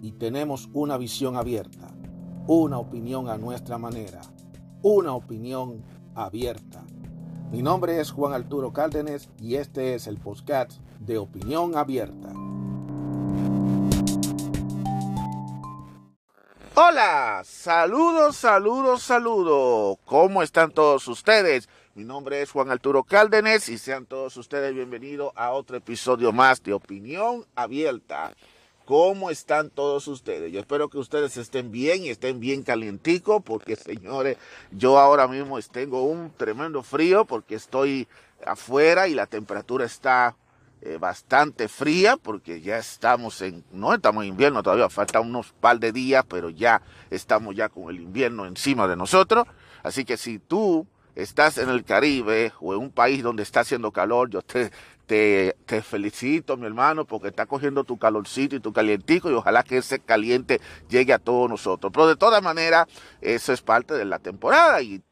Y tenemos una visión abierta, una opinión a nuestra manera, una opinión abierta. Mi nombre es Juan Arturo Cárdenas y este es el podcast de Opinión Abierta. Hola, saludos, saludos, saludos. ¿Cómo están todos ustedes? Mi nombre es Juan Arturo Cárdenas y sean todos ustedes bienvenidos a otro episodio más de Opinión Abierta. ¿Cómo están todos ustedes? Yo espero que ustedes estén bien y estén bien calienticos porque señores, yo ahora mismo tengo un tremendo frío porque estoy afuera y la temperatura está eh, bastante fría porque ya estamos en, no estamos en invierno todavía, falta unos par de días, pero ya estamos ya con el invierno encima de nosotros. Así que si tú estás en el Caribe o en un país donde está haciendo calor, yo te, te, te, felicito, mi hermano, porque está cogiendo tu calorcito y tu calientico y ojalá que ese caliente llegue a todos nosotros. Pero de todas maneras, eso es parte de la temporada y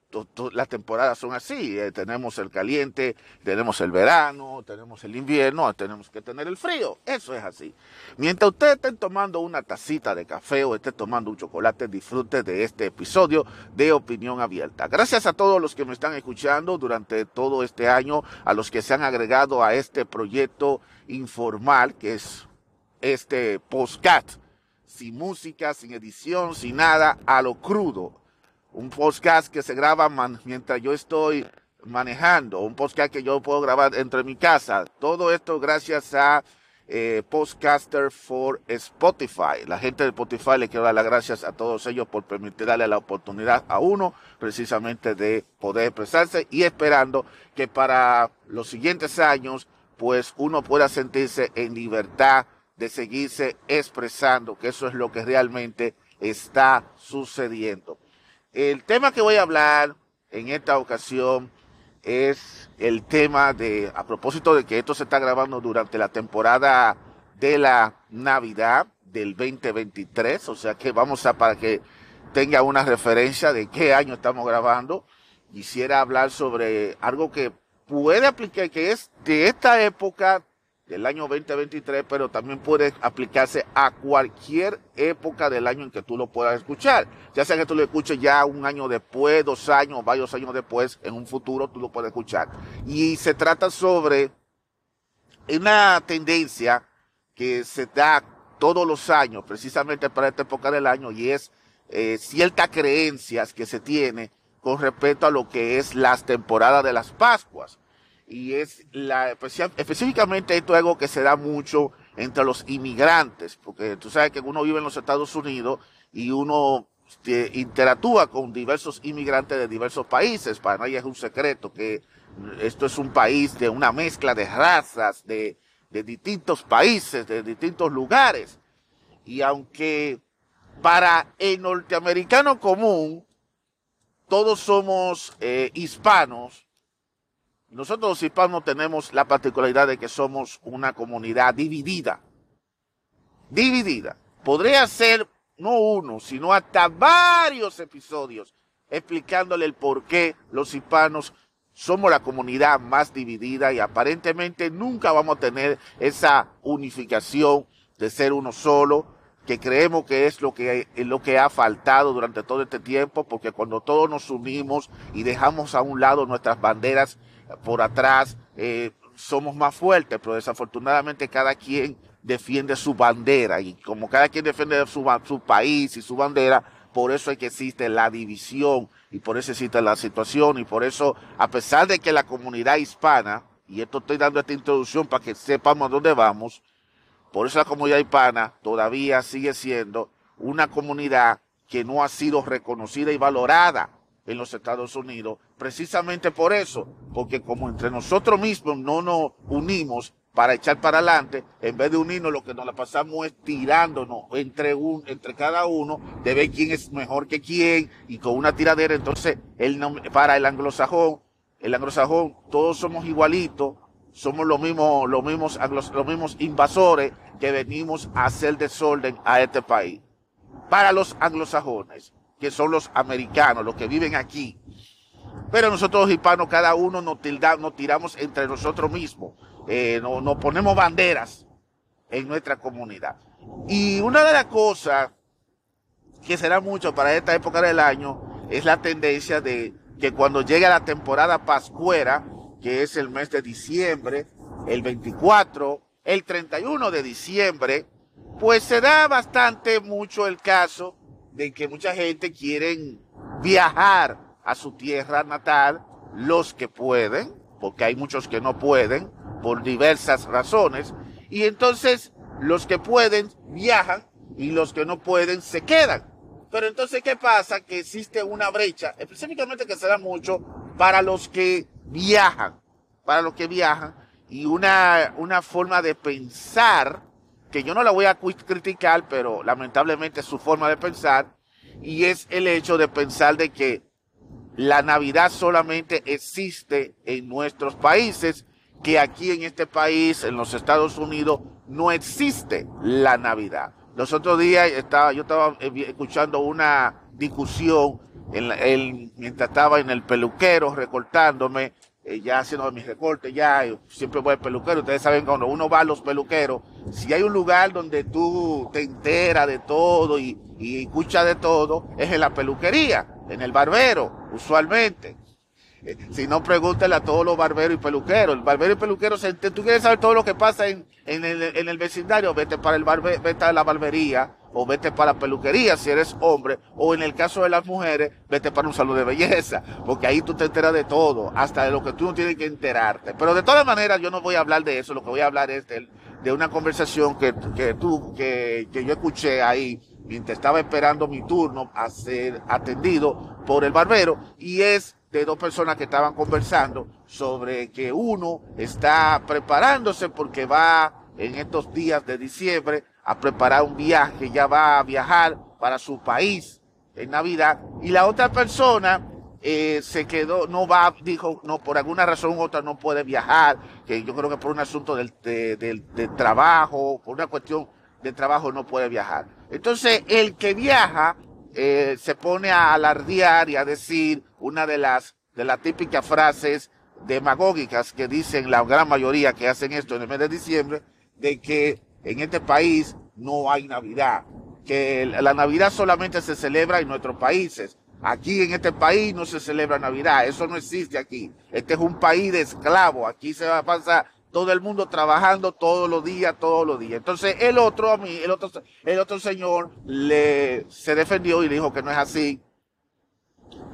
las temporadas son así. Eh, tenemos el caliente, tenemos el verano, tenemos el invierno, tenemos que tener el frío. Eso es así. Mientras ustedes estén tomando una tacita de café o estén tomando un chocolate, disfrute de este episodio de Opinión Abierta. Gracias a todos los que me están escuchando durante todo este año, a los que se han agregado a este proyecto informal que es este postcat. Sin música, sin edición, sin nada, a lo crudo un podcast que se graba mientras yo estoy manejando, un podcast que yo puedo grabar entre mi casa. Todo esto gracias a eh, Podcaster for Spotify. La gente de Spotify le quiero dar las gracias a todos ellos por permitir darle la oportunidad a uno precisamente de poder expresarse y esperando que para los siguientes años pues uno pueda sentirse en libertad de seguirse expresando, que eso es lo que realmente está sucediendo. El tema que voy a hablar en esta ocasión es el tema de, a propósito de que esto se está grabando durante la temporada de la Navidad del 2023, o sea que vamos a, para que tenga una referencia de qué año estamos grabando, quisiera hablar sobre algo que puede aplicar, que es de esta época del año 2023, pero también puede aplicarse a cualquier época del año en que tú lo puedas escuchar. Ya sea que tú lo escuches ya un año después, dos años, varios años después, en un futuro tú lo puedes escuchar. Y se trata sobre una tendencia que se da todos los años, precisamente para esta época del año, y es eh, ciertas creencias que se tiene con respecto a lo que es las temporadas de las Pascuas y es la específicamente esto es algo que se da mucho entre los inmigrantes, porque tú sabes que uno vive en los Estados Unidos y uno este, interactúa con diversos inmigrantes de diversos países. Para nadie es un secreto que esto es un país de una mezcla de razas, de, de distintos países, de distintos lugares. Y aunque para el norteamericano común todos somos eh, hispanos, nosotros los hispanos tenemos la particularidad de que somos una comunidad dividida. Dividida. Podría ser no uno, sino hasta varios episodios explicándole el por qué los hispanos somos la comunidad más dividida y aparentemente nunca vamos a tener esa unificación de ser uno solo, que creemos que es lo que, es lo que ha faltado durante todo este tiempo, porque cuando todos nos unimos y dejamos a un lado nuestras banderas por atrás, eh, somos más fuertes, pero desafortunadamente cada quien defiende su bandera y como cada quien defiende su, país y su bandera, por eso es que existe la división y por eso existe la situación y por eso, a pesar de que la comunidad hispana, y esto estoy dando esta introducción para que sepamos dónde vamos, por eso la comunidad hispana todavía sigue siendo una comunidad que no ha sido reconocida y valorada en los Estados Unidos, precisamente por eso, porque como entre nosotros mismos no nos unimos, para echar para adelante, en vez de unirnos, lo que nos la pasamos es tirándonos entre, un, entre cada uno, de ver quién es mejor que quién, y con una tiradera, entonces, el, para el anglosajón, el anglosajón, todos somos igualitos, somos los mismos, los mismos, los mismos invasores que venimos a hacer desorden a este país. Para los anglosajones, que son los americanos, los que viven aquí. Pero nosotros los hispanos, cada uno nos, nos tiramos entre nosotros mismos. Eh, nos ponemos banderas en nuestra comunidad. Y una de las cosas que será mucho para esta época del año es la tendencia de que cuando llegue la temporada pascuera, que es el mes de diciembre, el 24, el 31 de diciembre, pues se da bastante mucho el caso de que mucha gente quiere viajar a su tierra natal, los que pueden, porque hay muchos que no pueden, por diversas razones, y entonces los que pueden viajan y los que no pueden se quedan. Pero entonces, ¿qué pasa? Que existe una brecha, específicamente que se da mucho para los que viajan, para los que viajan, y una, una forma de pensar, que yo no la voy a criticar, pero lamentablemente es su forma de pensar, y es el hecho de pensar de que la Navidad solamente existe en nuestros países, que aquí en este país, en los Estados Unidos, no existe la Navidad. Los otros días estaba, yo estaba eh, escuchando una discusión en, mientras estaba en el peluquero recortándome, eh, ya haciendo mis recortes, ya siempre voy al peluquero. Ustedes saben cuando uno va a los peluqueros, si hay un lugar donde tú te enteras de todo y, y escuchas de todo, es en la peluquería, en el barbero, usualmente. Si no, pregúntale a todos los barberos y peluqueros. El barbero y peluquero, tú quieres saber todo lo que pasa en, en, el, en el vecindario, vete para el barbe, vete a la barbería o vete para peluquería si eres hombre, o en el caso de las mujeres, vete para un salón de belleza, porque ahí tú te enteras de todo, hasta de lo que tú no tienes que enterarte. Pero de todas maneras, yo no voy a hablar de eso, lo que voy a hablar es de, de una conversación que, que tú, que, que yo escuché ahí mientras estaba esperando mi turno a ser atendido por el barbero, y es de dos personas que estaban conversando sobre que uno está preparándose porque va en estos días de diciembre a preparar un viaje, ya va a viajar para su país en Navidad y la otra persona eh, se quedó, no va, dijo, no, por alguna razón u otra no puede viajar, que yo creo que por un asunto del, del trabajo, por una cuestión de trabajo no puede viajar. Entonces, el que viaja eh, se pone a alardear y a decir una de las, de las típicas frases demagógicas que dicen la gran mayoría que hacen esto en el mes de diciembre, de que en este país no hay Navidad, que la Navidad solamente se celebra en nuestros países. Aquí en este país no se celebra Navidad, eso no existe aquí. Este es un país de esclavos, aquí se va a pasar todo el mundo trabajando todos los días, todos los días. Entonces el otro a mí, el otro, el otro señor le se defendió y dijo que no es así,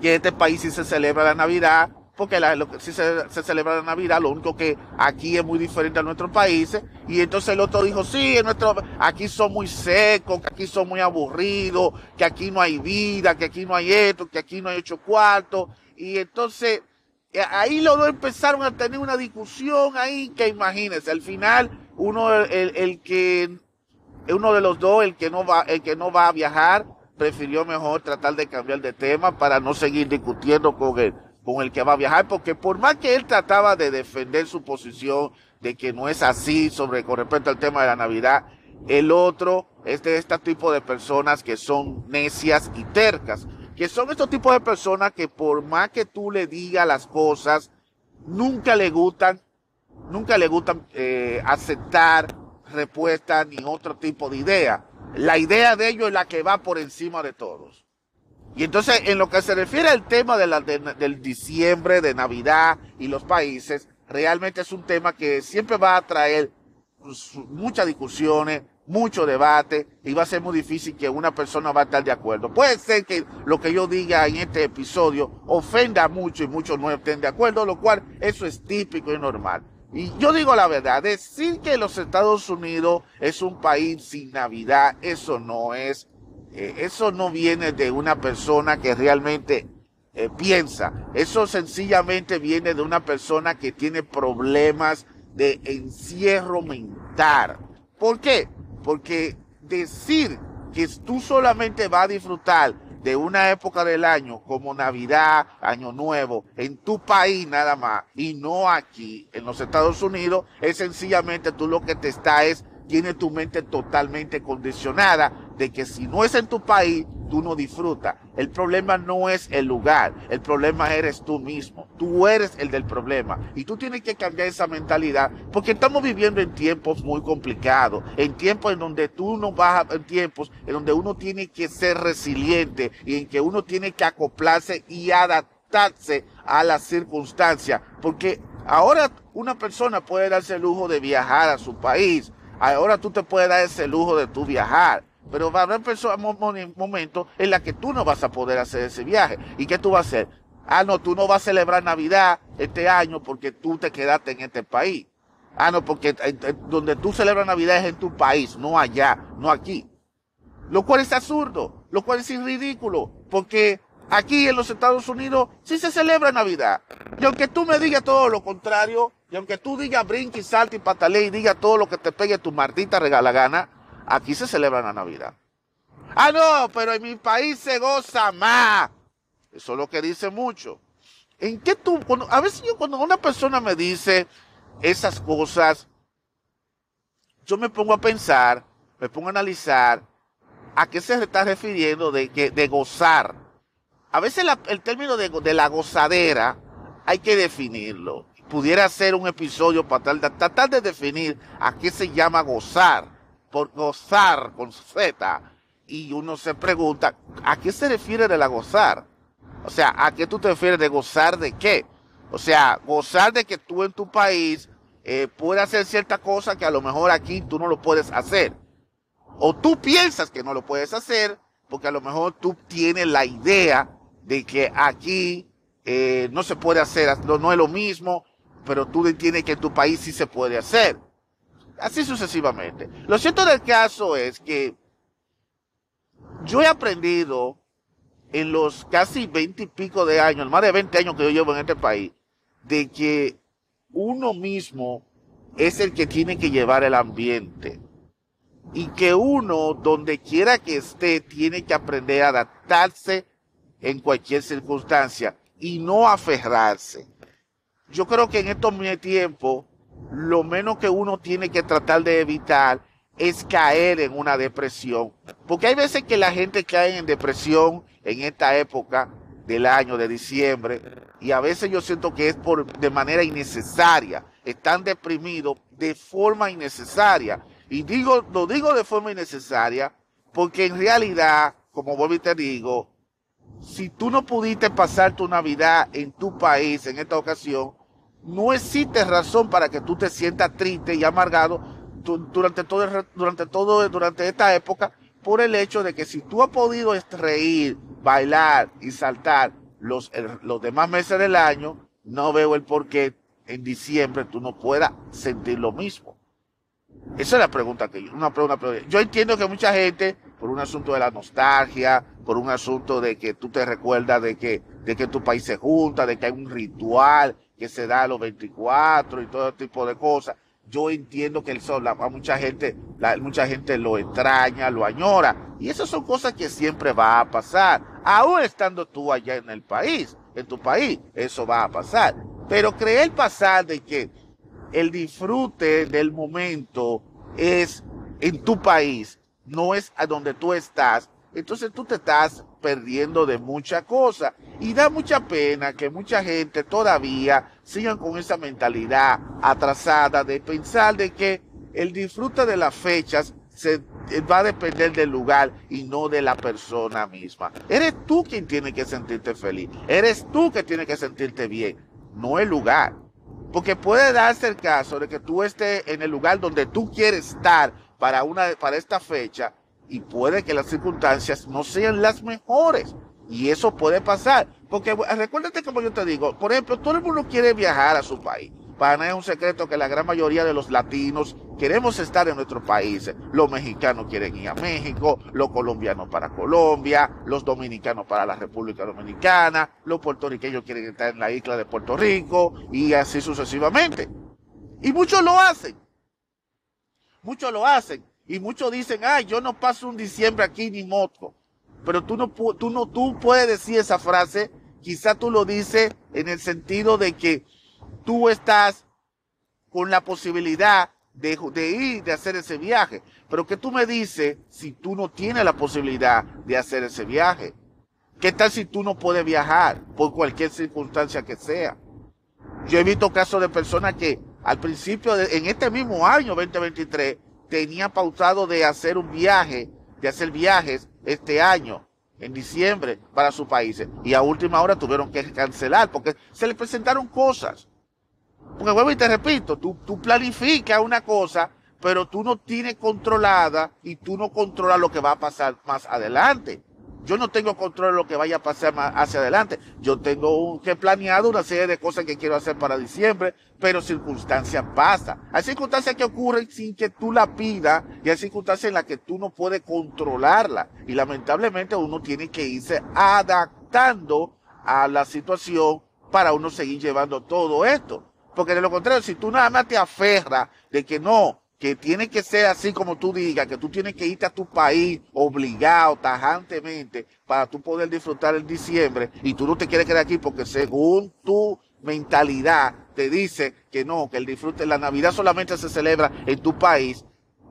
que en este país sí se celebra la Navidad, porque la, lo, sí se, se, celebra la Navidad, lo único que aquí es muy diferente a nuestros países. Y entonces el otro dijo, sí, en nuestro, aquí son muy secos, que aquí son muy aburridos, que aquí no hay vida, que aquí no hay esto, que aquí no hay ocho cuartos. Y entonces eh, ahí los dos empezaron a tener una discusión ahí que imagínense, al final uno el, el, que uno de los dos, el que no va, el que no va a viajar, prefirió mejor tratar de cambiar de tema para no seguir discutiendo con el, con el que va a viajar, porque por más que él trataba de defender su posición de que no es así sobre con respecto al tema de la Navidad, el otro es de este tipo de personas que son necias y tercas que son estos tipos de personas que por más que tú le digas las cosas, nunca le gustan, nunca le gustan eh, aceptar respuestas ni otro tipo de idea. La idea de ellos es la que va por encima de todos. Y entonces, en lo que se refiere al tema de la, del diciembre, de Navidad y los países, realmente es un tema que siempre va a traer pues, muchas discusiones, mucho debate y va a ser muy difícil que una persona va a estar de acuerdo. Puede ser que lo que yo diga en este episodio ofenda mucho y muchos no estén de acuerdo, lo cual eso es típico y normal. Y yo digo la verdad, decir que los Estados Unidos es un país sin Navidad, eso no es, eh, eso no viene de una persona que realmente eh, piensa, eso sencillamente viene de una persona que tiene problemas de encierro mental. ¿Por qué? Porque decir que tú solamente vas a disfrutar de una época del año como Navidad, Año Nuevo, en tu país nada más, y no aquí, en los Estados Unidos, es sencillamente tú lo que te está es, tiene tu mente totalmente condicionada de que si no es en tu país, tú no disfrutas. El problema no es el lugar, el problema eres tú mismo. Tú eres el del problema. Y tú tienes que cambiar esa mentalidad porque estamos viviendo en tiempos muy complicados, en tiempos en donde tú no vas, en tiempos en donde uno tiene que ser resiliente y en que uno tiene que acoplarse y adaptarse a las circunstancias. Porque ahora una persona puede darse el lujo de viajar a su país. Ahora tú te puedes dar ese lujo de tú viajar pero va a haber momentos en los que tú no vas a poder hacer ese viaje. ¿Y qué tú vas a hacer? Ah, no, tú no vas a celebrar Navidad este año porque tú te quedaste en este país. Ah, no, porque donde tú celebras Navidad es en tu país, no allá, no aquí. Lo cual es absurdo, lo cual es ridículo, porque aquí en los Estados Unidos sí se celebra Navidad. Y aunque tú me digas todo lo contrario, y aunque tú digas brinque, salte y patale y digas todo lo que te pegue tu maldita regala gana, Aquí se celebra la Navidad. Ah, no, pero en mi país se goza más. Eso es lo que dice mucho. ¿En qué tú, a veces yo, cuando una persona me dice esas cosas, yo me pongo a pensar, me pongo a analizar a qué se está refiriendo de, gozar. A veces el término de, de, la gozadera hay que definirlo. Pudiera ser un episodio para tratar de definir a qué se llama gozar por gozar con Z. Y uno se pregunta, ¿a qué se refiere de la gozar? O sea, ¿a qué tú te refieres de gozar de qué? O sea, gozar de que tú en tu país eh, puedes hacer cierta cosa que a lo mejor aquí tú no lo puedes hacer. O tú piensas que no lo puedes hacer porque a lo mejor tú tienes la idea de que aquí eh, no se puede hacer, no, no es lo mismo, pero tú entiendes que en tu país sí se puede hacer así sucesivamente. Lo cierto del caso es que yo he aprendido en los casi veinte y pico de años, más de 20 años que yo llevo en este país, de que uno mismo es el que tiene que llevar el ambiente. Y que uno, donde quiera que esté, tiene que aprender a adaptarse en cualquier circunstancia y no aferrarse. Yo creo que en estos tiempos lo menos que uno tiene que tratar de evitar es caer en una depresión. Porque hay veces que la gente cae en depresión en esta época del año de diciembre y a veces yo siento que es por de manera innecesaria. Están deprimidos de forma innecesaria. Y digo, lo digo de forma innecesaria porque en realidad, como vuelvo y te digo, si tú no pudiste pasar tu Navidad en tu país en esta ocasión, no existe razón para que tú te sientas triste y amargado durante todo, durante todo, durante esta época por el hecho de que si tú has podido reír, bailar y saltar los, los demás meses del año, no veo el por qué en diciembre tú no puedas sentir lo mismo. Esa es la pregunta que yo, una pregunta, yo entiendo que mucha gente, por un asunto de la nostalgia, por un asunto de que tú te recuerdas de que, de que tu país se junta, de que hay un ritual, que se da a los 24 y todo tipo de cosas. Yo entiendo que el sol, a mucha gente, la, mucha gente lo extraña, lo añora. Y esas son cosas que siempre va a pasar. Aún estando tú allá en el país, en tu país, eso va a pasar. Pero creer pasar de que el disfrute del momento es en tu país, no es a donde tú estás, entonces tú te estás perdiendo de mucha cosa. Y da mucha pena que mucha gente todavía sigan con esa mentalidad atrasada de pensar de que el disfrute de las fechas se va a depender del lugar y no de la persona misma. Eres tú quien tiene que sentirte feliz. Eres tú que tiene que sentirte bien, no el lugar. Porque puede darse el caso de que tú estés en el lugar donde tú quieres estar para una para esta fecha y puede que las circunstancias no sean las mejores. Y eso puede pasar. Porque recuérdate como yo te digo, por ejemplo, todo el mundo quiere viajar a su país. Para nada es un secreto que la gran mayoría de los latinos queremos estar en nuestro país. Los mexicanos quieren ir a México, los colombianos para Colombia, los dominicanos para la República Dominicana, los puertorriqueños quieren estar en la isla de Puerto Rico y así sucesivamente. Y muchos lo hacen. Muchos lo hacen. Y muchos dicen, ay, yo no paso un diciembre aquí ni moto. Pero tú no, tú no, tú puedes decir esa frase. Quizá tú lo dices en el sentido de que tú estás con la posibilidad de, ir, de hacer ese viaje. Pero que tú me dices si tú no tienes la posibilidad de hacer ese viaje. ¿Qué tal si tú no puedes viajar por cualquier circunstancia que sea? Yo he visto casos de personas que al principio, de, en este mismo año 2023, tenía pautado de hacer un viaje, de hacer viajes este año, en diciembre, para sus países. Y a última hora tuvieron que cancelar porque se les presentaron cosas. Porque vuelvo y te repito, tú, tú planificas una cosa, pero tú no tienes controlada y tú no controlas lo que va a pasar más adelante. Yo no tengo control de lo que vaya a pasar más hacia adelante. Yo tengo que planeado una serie de cosas que quiero hacer para diciembre, pero circunstancias pasan. Hay circunstancias que ocurren sin que tú la pidas y hay circunstancias en las que tú no puedes controlarla. Y lamentablemente uno tiene que irse adaptando a la situación para uno seguir llevando todo esto. Porque de lo contrario, si tú nada más te aferras de que no, que tiene que ser así como tú digas, que tú tienes que irte a tu país obligado, tajantemente, para tú poder disfrutar el diciembre, y tú no te quieres quedar aquí porque según tu mentalidad te dice que no, que el disfrute, la Navidad solamente se celebra en tu país,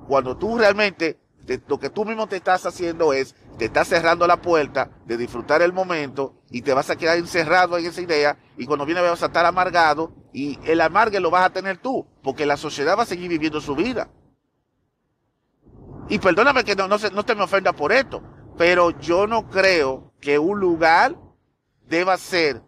cuando tú realmente, lo que tú mismo te estás haciendo es, te estás cerrando la puerta de disfrutar el momento y te vas a quedar encerrado en esa idea y cuando viene vas a estar amargado y el amargue lo vas a tener tú, porque la sociedad va a seguir viviendo su vida. Y perdóname que no, no, no te me ofenda por esto, pero yo no creo que un lugar deba ser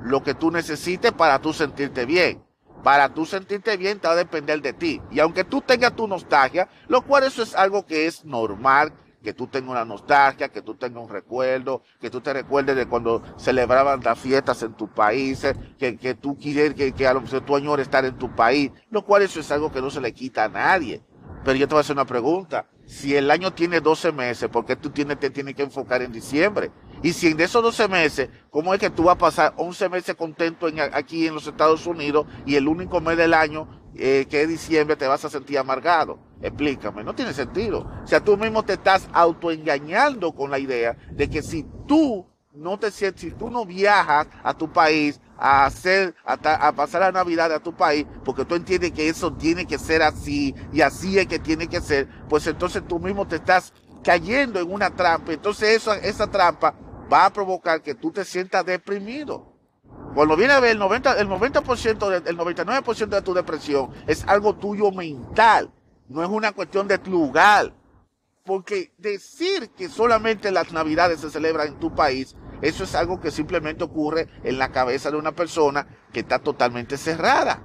lo que tú necesites para tú sentirte bien. Para tú sentirte bien te va a depender de ti. Y aunque tú tengas tu nostalgia, lo cual eso es algo que es normal, que tú tengas una nostalgia, que tú tengas un recuerdo, que tú te recuerdes de cuando celebraban las fiestas en tu país, eh, que, que tú quieres, que, que a lo mejor tú añores estar en tu país, lo cual eso es algo que no se le quita a nadie. Pero yo te voy a hacer una pregunta. Si el año tiene 12 meses, ¿por qué tú tienes, te tienes que enfocar en diciembre? Y si en esos 12 meses, ¿cómo es que tú vas a pasar 11 meses contento en, aquí en los Estados Unidos y el único mes del año, eh, que es diciembre, te vas a sentir amargado? Explícame, no tiene sentido. O sea, tú mismo te estás autoengañando con la idea de que si tú no te sientes, si tú no viajas a tu país a hacer, a, pasar la Navidad a tu país, porque tú entiendes que eso tiene que ser así y así es que tiene que ser, pues entonces tú mismo te estás cayendo en una trampa. Entonces eso, esa trampa va a provocar que tú te sientas deprimido. Cuando viene a ver el 90, el 90%, el 99% de tu depresión es algo tuyo mental no es una cuestión de lugar. Porque decir que solamente las navidades se celebran en tu país, eso es algo que simplemente ocurre en la cabeza de una persona que está totalmente cerrada.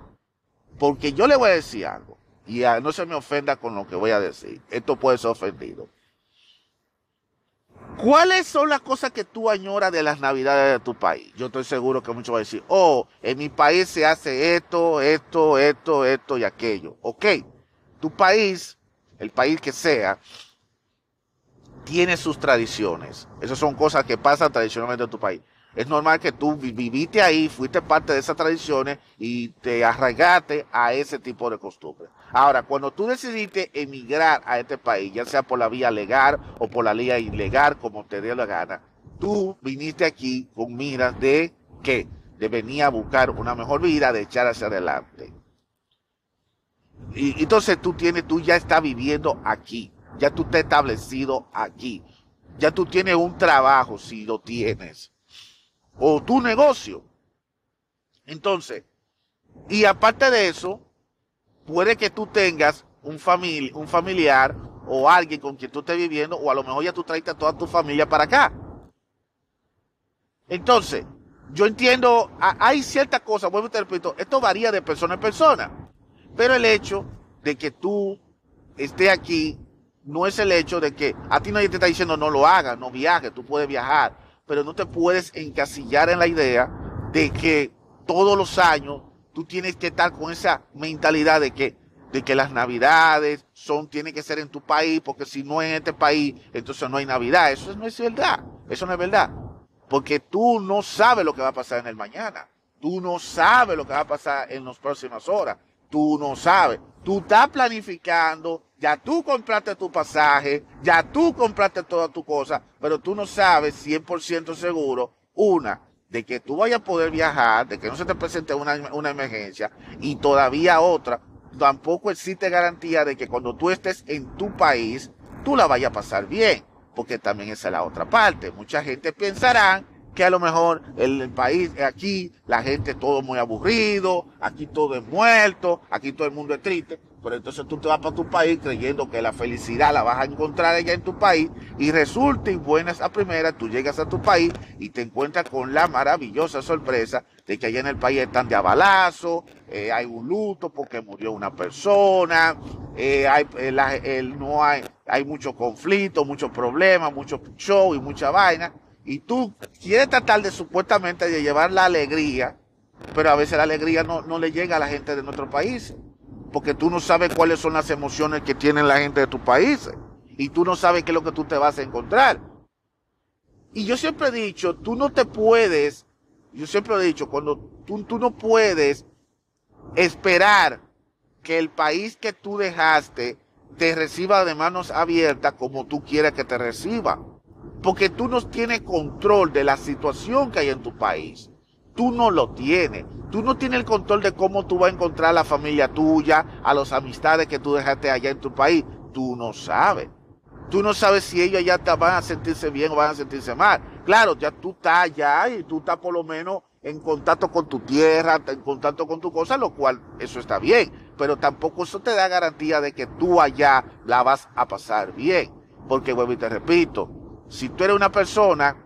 Porque yo le voy a decir algo, y no se me ofenda con lo que voy a decir, esto puede ser ofendido. ¿Cuáles son las cosas que tú añoras de las navidades de tu país? Yo estoy seguro que muchos van a decir, oh, en mi país se hace esto, esto, esto, esto y aquello. Ok, tu país, el país que sea, tiene sus tradiciones. Esas son cosas que pasan tradicionalmente en tu país. Es normal que tú viviste ahí, fuiste parte de esas tradiciones y te arraigaste a ese tipo de costumbres. Ahora, cuando tú decidiste emigrar a este país, ya sea por la vía legal o por la vía ilegal, como te dé la gana, tú viniste aquí con miras de que de venir a buscar una mejor vida, de echar hacia adelante. Y entonces tú tienes, tú ya estás viviendo aquí, ya tú has establecido aquí, ya tú tienes un trabajo si lo tienes, o tu negocio. Entonces, y aparte de eso, puede que tú tengas un, un familiar o alguien con quien tú estés viviendo, o a lo mejor ya tú traiste a toda tu familia para acá. Entonces, yo entiendo, hay ciertas cosas, vuelvo y te repito, esto varía de persona en persona. Pero el hecho de que tú estés aquí no es el hecho de que a ti nadie te está diciendo no lo hagas, no viajes, tú puedes viajar, pero no te puedes encasillar en la idea de que todos los años tú tienes que estar con esa mentalidad de que de que las navidades son tienen que ser en tu país porque si no en este país entonces no hay navidad eso no es verdad eso no es verdad porque tú no sabes lo que va a pasar en el mañana tú no sabes lo que va a pasar en las próximas horas tú no sabes. Tú estás planificando, ya tú compraste tu pasaje, ya tú compraste toda tu cosa, pero tú no sabes 100% seguro, una, de que tú vayas a poder viajar, de que no se te presente una, una emergencia, y todavía otra, tampoco existe garantía de que cuando tú estés en tu país, tú la vayas a pasar bien, porque también esa es la otra parte. Mucha gente pensará que a lo mejor el, el país, aquí, la gente todo muy aburrido, aquí todo es muerto, aquí todo el mundo es triste, pero entonces tú te vas para tu país creyendo que la felicidad la vas a encontrar allá en tu país y resulta y buenas a primera, tú llegas a tu país y te encuentras con la maravillosa sorpresa de que allá en el país están de abalazo, eh, hay un luto porque murió una persona, eh, hay, eh, no hay, hay mucho conflicto, muchos problemas, mucho show y mucha vaina. Y tú quieres tratar de supuestamente de llevar la alegría, pero a veces la alegría no, no le llega a la gente de nuestro país porque tú no sabes cuáles son las emociones que tienen la gente de tu país y tú no sabes qué es lo que tú te vas a encontrar. Y yo siempre he dicho, tú no te puedes, yo siempre he dicho, cuando tú, tú no puedes esperar que el país que tú dejaste te reciba de manos abiertas como tú quieres que te reciba. Porque tú no tienes control de la situación que hay en tu país tú no lo tienes. Tú no tienes el control de cómo tú vas a encontrar a la familia tuya, a las amistades que tú dejaste allá en tu país. Tú no sabes. Tú no sabes si ellos ya te van a sentirse bien o van a sentirse mal. Claro, ya tú estás allá y tú estás por lo menos en contacto con tu tierra, en contacto con tu cosa, lo cual eso está bien. Pero tampoco eso te da garantía de que tú allá la vas a pasar bien. Porque vuelvo y te repito, si tú eres una persona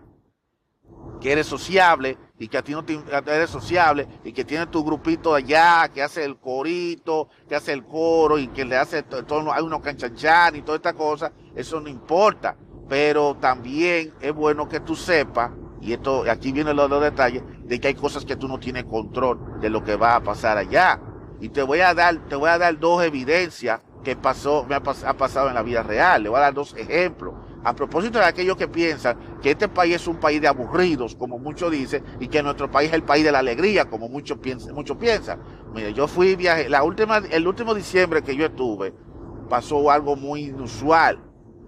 que eres sociable, y que a ti no te eres sociable y que tiene tu grupito allá, que hace el corito, que hace el coro y que le hace todo, hay unos canchanchan y toda esta cosa, eso no importa. Pero también es bueno que tú sepas, y esto, aquí vienen los, los detalles, de que hay cosas que tú no tienes control de lo que va a pasar allá. Y te voy a dar, te voy a dar dos evidencias que pasó, me ha pasado en la vida real. Le voy a dar dos ejemplos a propósito de aquellos que piensan que este país es un país de aburridos, como muchos dicen, y que nuestro país es el país de la alegría, como muchos piensan. Muchos piensan. Mire, yo fui viaje, la última, el último diciembre que yo estuve, pasó algo muy inusual.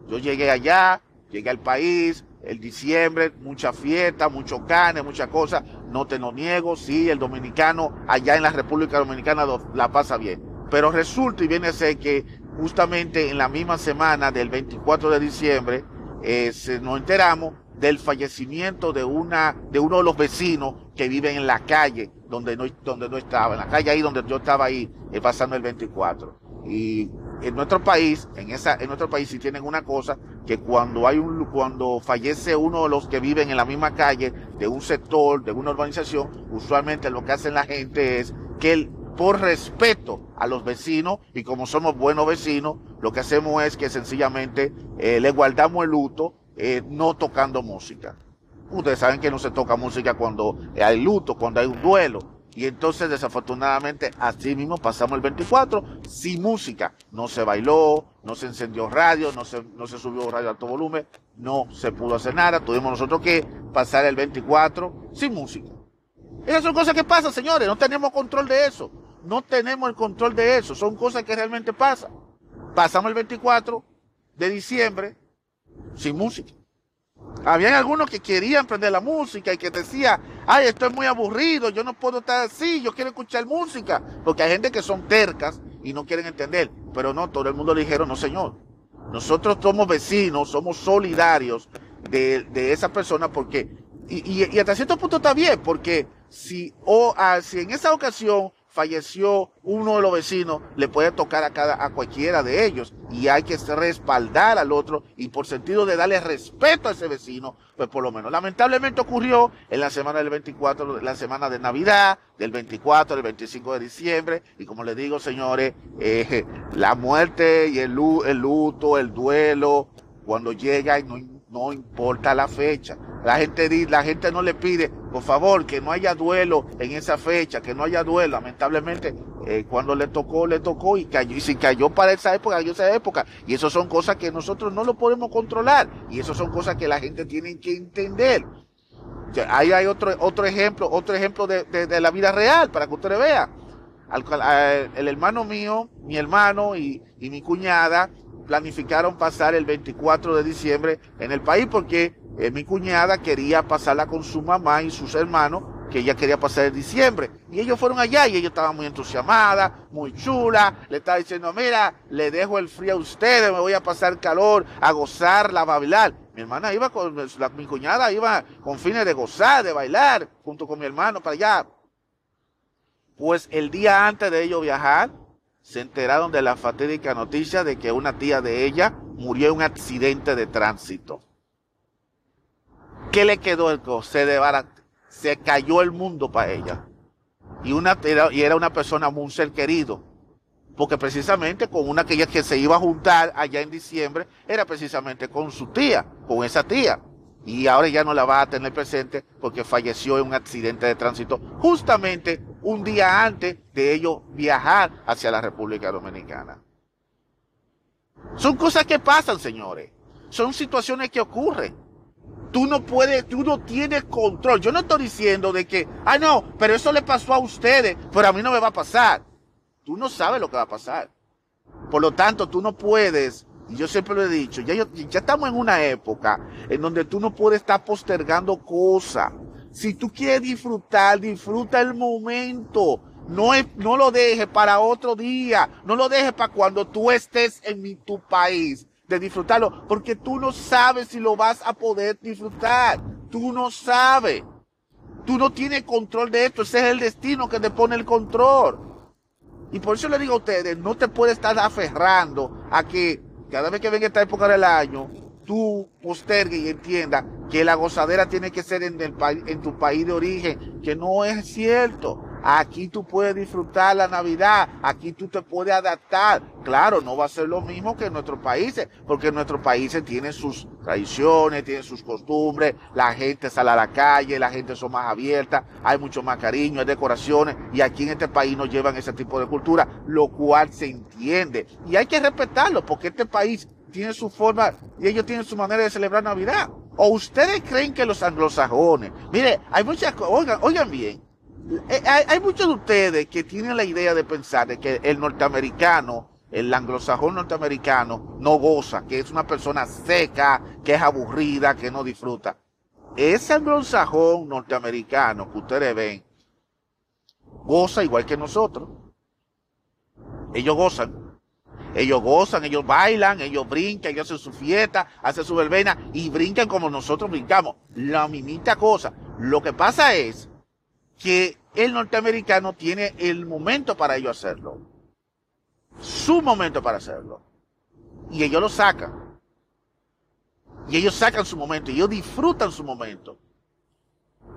Yo llegué allá, llegué al país, el diciembre, mucha fiesta, mucho cane, muchas cosas. No te lo niego, sí, el dominicano allá en la República Dominicana la pasa bien. Pero resulta y viene a ser que justamente en la misma semana del 24 de diciembre, eh, se, nos enteramos del fallecimiento de una de uno de los vecinos que viven en la calle donde no donde no estaba en la calle ahí donde yo estaba ahí eh, pasando el 24 y en nuestro país en esa en nuestro país sí tienen una cosa que cuando hay un cuando fallece uno de los que viven en la misma calle de un sector de una urbanización usualmente lo que hace la gente es que el por respeto a los vecinos y como somos buenos vecinos, lo que hacemos es que sencillamente eh, le guardamos el luto eh, no tocando música. Ustedes saben que no se toca música cuando hay luto, cuando hay un duelo. Y entonces desafortunadamente así mismo pasamos el 24 sin música. No se bailó, no se encendió radio, no se, no se subió radio a alto volumen, no se pudo hacer nada. Tuvimos nosotros que pasar el 24 sin música. Esas son cosas que pasan, señores. No tenemos control de eso no tenemos el control de eso. Son cosas que realmente pasan. Pasamos el 24 de diciembre sin música. Habían algunos que querían prender la música y que decían, ay, estoy muy aburrido, yo no puedo estar así, yo quiero escuchar música. Porque hay gente que son tercas y no quieren entender. Pero no, todo el mundo le dijeron, no, señor. Nosotros somos vecinos, somos solidarios de, de esa persona porque, y, y, hasta cierto punto está bien, porque si, o, ah, si en esa ocasión falleció uno de los vecinos, le puede tocar a cada, a cualquiera de ellos. Y hay que respaldar al otro y por sentido de darle respeto a ese vecino, pues por lo menos. Lamentablemente ocurrió en la semana del 24, la semana de Navidad, del 24 al 25 de diciembre. Y como les digo, señores, eh, la muerte y el, el luto, el duelo, cuando llega y no no importa la fecha. La gente, la gente no le pide, por favor, que no haya duelo en esa fecha, que no haya duelo. Lamentablemente, eh, cuando le tocó, le tocó y cayó. Y si cayó para esa época, cayó esa época. Y eso son cosas que nosotros no lo podemos controlar. Y eso son cosas que la gente tiene que entender. Ahí hay otro, otro ejemplo, otro ejemplo de, de, la vida real, para que ustedes vean. el hermano mío, mi hermano y mi cuñada planificaron pasar el 24 de diciembre en el país porque eh, mi cuñada quería pasarla con su mamá y sus hermanos, que ella quería pasar el diciembre. Y ellos fueron allá y ella estaba muy entusiasmada, muy chula. Le estaba diciendo, mira, le dejo el frío a ustedes, me voy a pasar calor, a gozar, la bailar. Mi hermana iba con, la, mi cuñada iba con fines de gozar, de bailar, junto con mi hermano para allá. Pues el día antes de ellos viajar, se enteraron de la fatídica noticia de que una tía de ella murió en un accidente de tránsito. ¿Qué le quedó el se Se cayó el mundo para ella. Y, una, y era una persona muy ser querido. Porque precisamente con una que ella que se iba a juntar allá en diciembre era precisamente con su tía, con esa tía. Y ahora ya no la va a tener presente porque falleció en un accidente de tránsito justamente un día antes de ellos viajar hacia la República Dominicana. Son cosas que pasan, señores. Son situaciones que ocurren tú no puedes, tú no tienes control. Yo no estoy diciendo de que, ah, no, pero eso le pasó a ustedes, pero a mí no me va a pasar. Tú no sabes lo que va a pasar. Por lo tanto, tú no puedes, y yo siempre lo he dicho, ya, ya estamos en una época en donde tú no puedes estar postergando cosas. Si tú quieres disfrutar, disfruta el momento. No, no lo dejes para otro día. No lo dejes para cuando tú estés en tu país de disfrutarlo, porque tú no sabes si lo vas a poder disfrutar. Tú no sabes. Tú no tienes control de esto. Ese es el destino que te pone el control. Y por eso le digo a ustedes, no te puedes estar aferrando a que cada vez que venga esta época del año, tú postergue y entienda que la gozadera tiene que ser en, tu país de origen, que no es cierto. Aquí tú puedes disfrutar la Navidad, aquí tú te puedes adaptar. Claro, no va a ser lo mismo que en nuestros países, porque en nuestros países tienen sus tradiciones, tienen sus costumbres, la gente sale a la calle, la gente son más abierta, hay mucho más cariño, hay decoraciones, y aquí en este país no llevan ese tipo de cultura, lo cual se entiende. Y hay que respetarlo, porque este país tiene su forma y ellos tienen su manera de celebrar Navidad. ¿O ustedes creen que los anglosajones, mire, hay muchas cosas, oigan, oigan bien, eh, hay, muchos de ustedes que tienen la idea de pensar de que el norteamericano, el anglosajón norteamericano, no goza, que es una persona seca, que es aburrida, que no disfruta. Ese anglosajón norteamericano que ustedes ven, goza igual que nosotros. Ellos gozan. Ellos gozan, ellos bailan, ellos brincan, ellos hacen su fiesta, hacen su verbena y brincan como nosotros brincamos. La mimita cosa. Lo que pasa es que el norteamericano tiene el momento para ello hacerlo. Su momento para hacerlo. Y ellos lo sacan. Y ellos sacan su momento. Y ellos disfrutan su momento.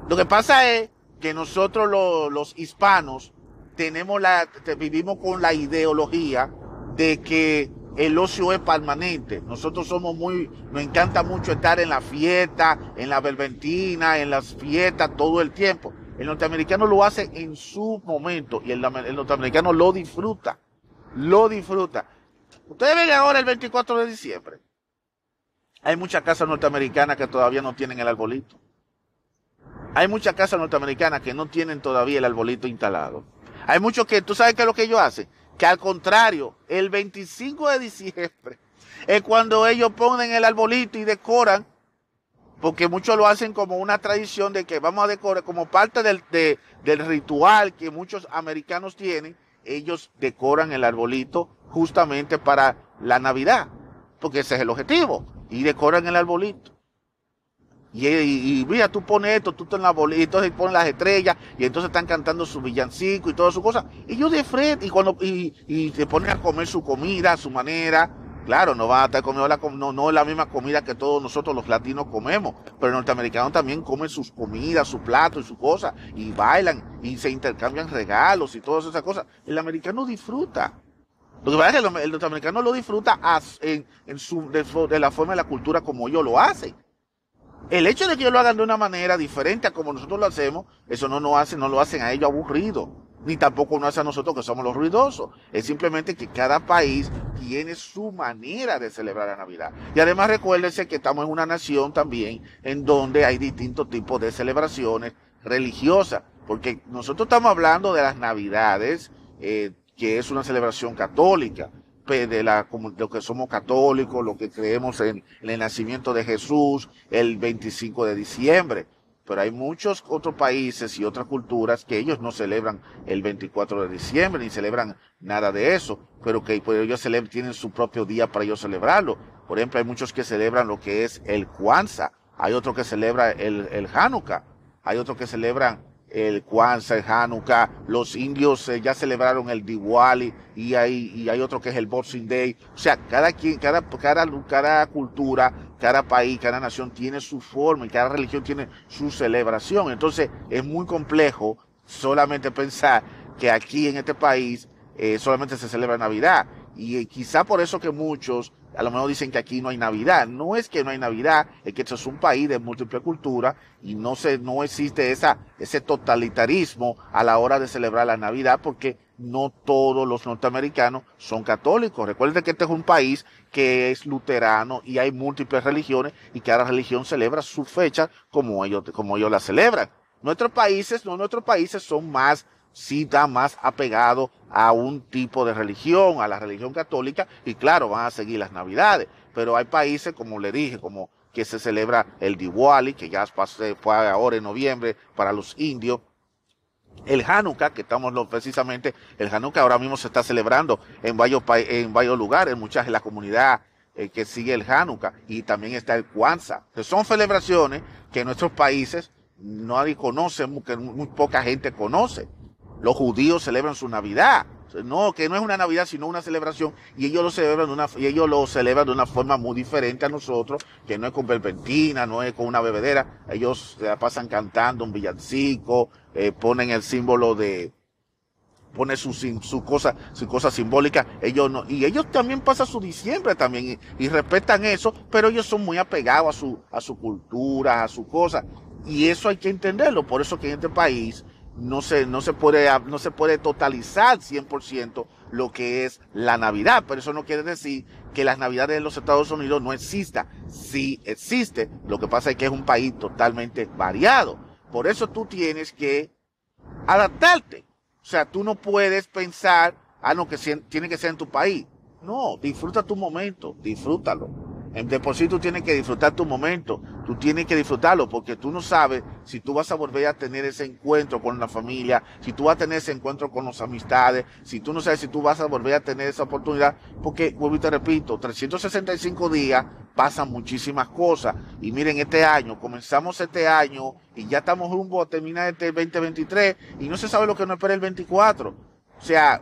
Lo que pasa es que nosotros los, hispanos tenemos la, vivimos con la ideología de que el ocio es permanente. Nosotros somos muy, nos encanta mucho estar en la fiesta, en la verbentina, en las fiestas todo el tiempo. El norteamericano lo hace en su momento y el, norteamericano lo disfruta. Lo disfruta. Ustedes ven ahora el 24 de diciembre. Hay muchas casas norteamericanas que todavía no tienen el arbolito. Hay muchas casas norteamericanas que no tienen todavía el arbolito instalado. Hay muchos que, tú sabes qué es lo que ellos hacen. Que al contrario, el 25 de diciembre es cuando ellos ponen el arbolito y decoran porque muchos lo hacen como una tradición de que vamos a decorar, como parte del, del ritual que muchos americanos tienen, ellos decoran el arbolito justamente para la Navidad, porque ese es el objetivo, y decoran el arbolito. Y, mira, tú pones esto, tú en la bolita, y entonces ponen las estrellas, y entonces están cantando su villancico y todas sus cosas. Y yo de frente, y cuando, y, y se ponen a comer su comida a su manera, Claro, no va a estar comiendo la, no, no la misma comida que todos nosotros los latinos comemos, pero el norteamericano también comen sus comidas, su plato y su cosa, y bailan y se intercambian regalos y todas esas cosas. El americano disfruta. Lo que pasa es que el, norteamericano lo disfruta en, su, de, la forma de la cultura como ellos lo hacen. El hecho de que ellos lo hagan de una manera diferente a como nosotros lo hacemos, eso no, no, hace, no lo hacen a ellos aburrido ni tampoco nos hace a nosotros que somos los ruidosos. Es simplemente que cada país tiene su manera de celebrar la Navidad. Y además recuérdense que estamos en una nación también en donde hay distintos tipos de celebraciones religiosas, porque nosotros estamos hablando de las Navidades eh, que es una celebración católica, de, la, lo que somos católicos, lo que creemos en, en el nacimiento de Jesús el 25 de diciembre pero hay muchos otros países y otras culturas que ellos no celebran el 24 de diciembre ni celebran nada de eso, pero que pues, ellos tienen su propio día para ellos celebrarlo. Por ejemplo, hay muchos que celebran lo que es el Kwanzaa, hay otros que celebran el, el Hanukkah, hay otros que celebran el Kwanzaa, el Hanukkah, los indios eh, ya celebraron el Diwali y hay, y hay otro que es el Boxing Day. O sea, cada quien, cada, cada, cada cultura, cada país, cada nación tiene su forma y cada religión tiene su celebración. Entonces es muy complejo solamente pensar que aquí en este país eh, solamente se celebra Navidad. Y eh, quizá por eso que muchos a lo mejor dicen que aquí no hay Navidad. No es que no hay Navidad, es que esto es un país de múltiple cultura y no se, no existe esa, ese totalitarismo a la hora de celebrar la Navidad porque no todos los norteamericanos son católicos. Recuerden que este es un país que es luterano y hay múltiples religiones y cada religión celebra su fecha como ellos, como ellos la celebran. Nuestros países, no nuestros países son más sí más apegado a un tipo de religión, a la religión católica, y claro, van a seguir las navidades. Pero hay países, como le dije, como que se celebra el Diwali, que ya fue ahora en noviembre para los indios. El Hanukkah, que estamos precisamente, el Hanukkah ahora mismo se está celebrando en varios, en varios lugares, muchas de la comunidad eh, que sigue el Hanukkah, y también está el Kwanzaa. son celebraciones que en nuestros países nadie conoce, que muy poca gente conoce. Los judíos celebran su Navidad. No, que no es una Navidad, sino una celebración, y ellos lo celebran de una, y ellos lo celebran de una forma muy diferente a nosotros, que no es con verbentina, no es con una bebedera. Ellos se pasan cantando un villancico, eh, ponen el símbolo de, pone su, su cosa, su cosa simbólica, ellos no, y ellos también pasan su diciembre también, y, y, respetan eso, pero ellos son muy apegados a su, a su cultura, a su cosa, y eso hay que entenderlo, por eso que en este país, no se, no se puede, no se puede totalizar 100% lo que es la Navidad, pero eso no quiere decir que las Navidades de los Estados Unidos no exista. Sí existe, lo que pasa es que es un país totalmente variado. Por eso tú tienes que adaptarte. O sea, tú no puedes pensar, ah, no, que tiene que ser en tu país. No, disfruta tu momento, disfrútalo. De por sí tú tienes que disfrutar tu momento, tú tienes que disfrutarlo porque tú no sabes si tú vas a volver a tener ese encuentro con la familia, si tú vas a tener ese encuentro con las amistades, si tú no sabes si tú vas a volver a tener esa oportunidad, porque, vuelvo y te repito, 365 días pasan muchísimas cosas. Y miren, este año, comenzamos este año y ya estamos rumbo a terminar este 2023 y no se sabe lo que nos espera el 24. O sea,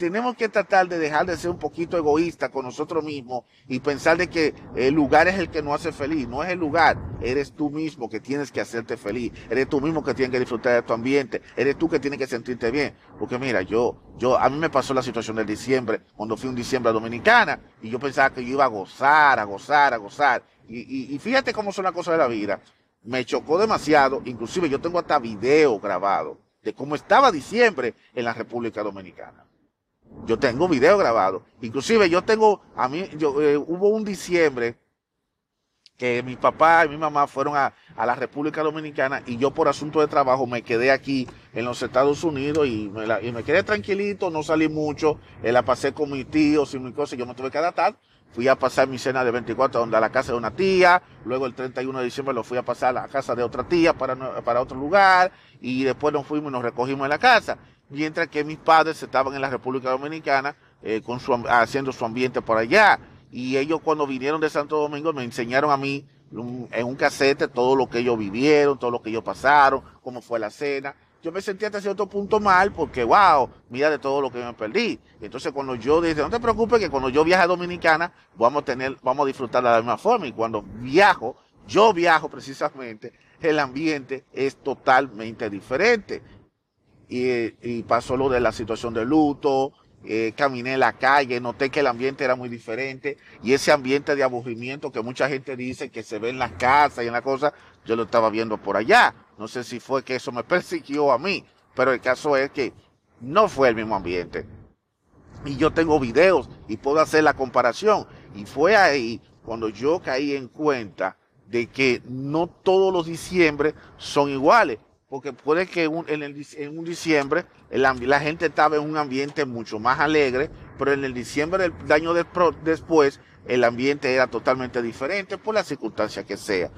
tenemos que tratar de dejar de ser un poquito egoísta con nosotros mismos y pensar de que el lugar es el que nos hace feliz. No es el lugar, eres tú mismo que tienes que hacerte feliz. Eres tú mismo que tienes que disfrutar de tu ambiente. Eres tú que tienes que sentirte bien. Porque mira, yo, yo, a mí me pasó la situación del diciembre, cuando fui un diciembre a Dominicana, y yo pensaba que yo iba a gozar, a gozar, a gozar. Y, y fíjate cómo son las cosas de la vida. Me chocó demasiado, inclusive yo tengo hasta video grabado de cómo estaba diciembre en la República Dominicana. Yo tengo video grabado. Inclusive yo tengo, a mí, yo, eh, hubo un diciembre que mi papá y mi mamá fueron a, a, la República Dominicana y yo por asunto de trabajo me quedé aquí en los Estados Unidos y me, la, y me quedé tranquilito, no salí mucho, eh, la pasé con mis tíos y mis cosas, yo me tuve que adaptar. Fui a pasar mi cena de 24 donde a la casa de una tía, luego el 31 de diciembre lo fui a pasar a la casa de otra tía para, para otro lugar y después nos fuimos y nos recogimos en la casa mientras que mis padres estaban en la República Dominicana eh, con su, haciendo su ambiente por allá. Y ellos cuando vinieron de Santo Domingo me enseñaron a mí en un casete todo lo que ellos vivieron, todo lo que ellos pasaron, cómo fue la cena. Yo me sentí hasta cierto punto mal porque, wow, mira de todo lo que me perdí. Entonces cuando yo dije, no te preocupes que cuando yo viaje a Dominicana vamos a tener, vamos a disfrutar de la misma forma. Y cuando viajo, yo viajo precisamente, el ambiente es totalmente diferente y, pasó lo de la situación de luto, eh, caminé en la calle, noté que el ambiente era muy diferente y ese ambiente de aburrimiento que mucha gente dice que se ve en las casas y en la cosa, yo lo estaba viendo por allá. No sé si fue que eso me persiguió a mí, pero el caso es que no fue el mismo ambiente. Y yo tengo videos y puedo hacer la comparación. Y fue ahí cuando yo caí en cuenta de que no todos los diciembre son iguales porque puede que en, un diciembre la gente estaba en un ambiente mucho más alegre, pero en el diciembre del año después el ambiente era totalmente diferente por la circunstancia que sea.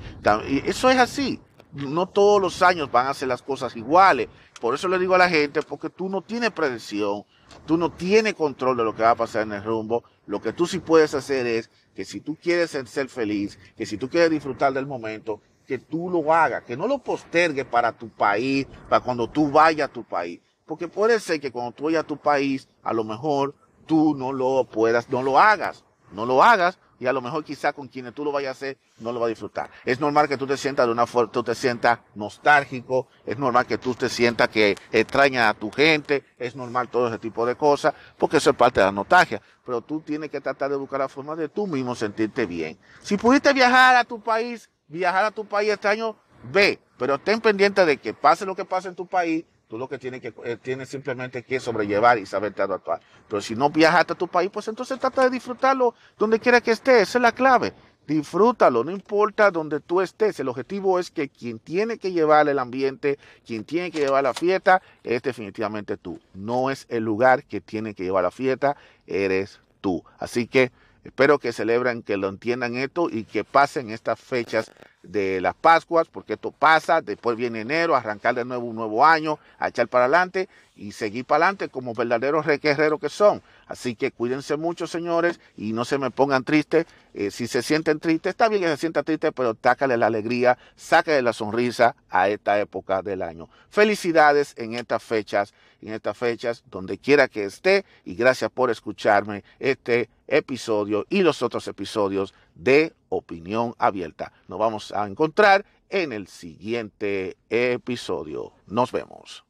Y eso es así. No todos los años van a ser las cosas iguales. Por eso le digo a la gente, porque tú no tienes predicción, tú no tienes control de lo que va a pasar en el rumbo. Lo que tú sí puedes hacer es que si tú quieres ser feliz, que si tú quieres disfrutar del momento, que tú lo hagas, que no lo postergues para tu país, para cuando tú vayas a tu país. Porque puede ser que cuando tú vayas a tu país, a lo mejor tú no lo puedas, no lo hagas, no lo hagas y a lo mejor quizá con quienes tú lo vayas a hacer no lo va a disfrutar. Es normal que tú te sientas de una forma, tú te sientas nostálgico, es normal que tú te sientas que extrañas a tu gente, es normal todo ese tipo de cosas, porque eso es parte de la nostalgia. Pero tú tienes que tratar de buscar la forma de tú mismo sentirte bien. Si pudiste viajar a tu país, viajar a tu país este año, ve, pero ten pendiente de que pase lo que pase en tu país, tú lo que tienes que eh, tienes simplemente que sobrellevar y saber actuar. Pero si no viajaste a tu país, pues entonces trata de disfrutarlo donde quiera que estés, esa es la clave. Disfrútalo, no importa donde tú estés. El objetivo es que quien tiene que llevar el ambiente, quien tiene que llevar la fiesta, es definitivamente tú. No es el lugar que tiene que llevar la fiesta, eres tú. Así que Espero que celebren, que lo entiendan esto y que pasen estas fechas de las Pascuas, porque esto pasa, después viene enero, arrancar de nuevo un nuevo año, a echar para adelante y seguir para adelante como verdaderos guerreros que son. Así que cuídense mucho, señores, y no se me pongan tristes. Eh, si se sienten tristes, está bien que se sientan tristes, pero tácale la alegría, sácale la sonrisa a esta época del año. Felicidades en estas fechas, en estas fechas, donde quiera que esté, y gracias por escucharme este episodio y los otros episodios de Opinión Abierta. Nos vamos a encontrar en el siguiente episodio. Nos vemos.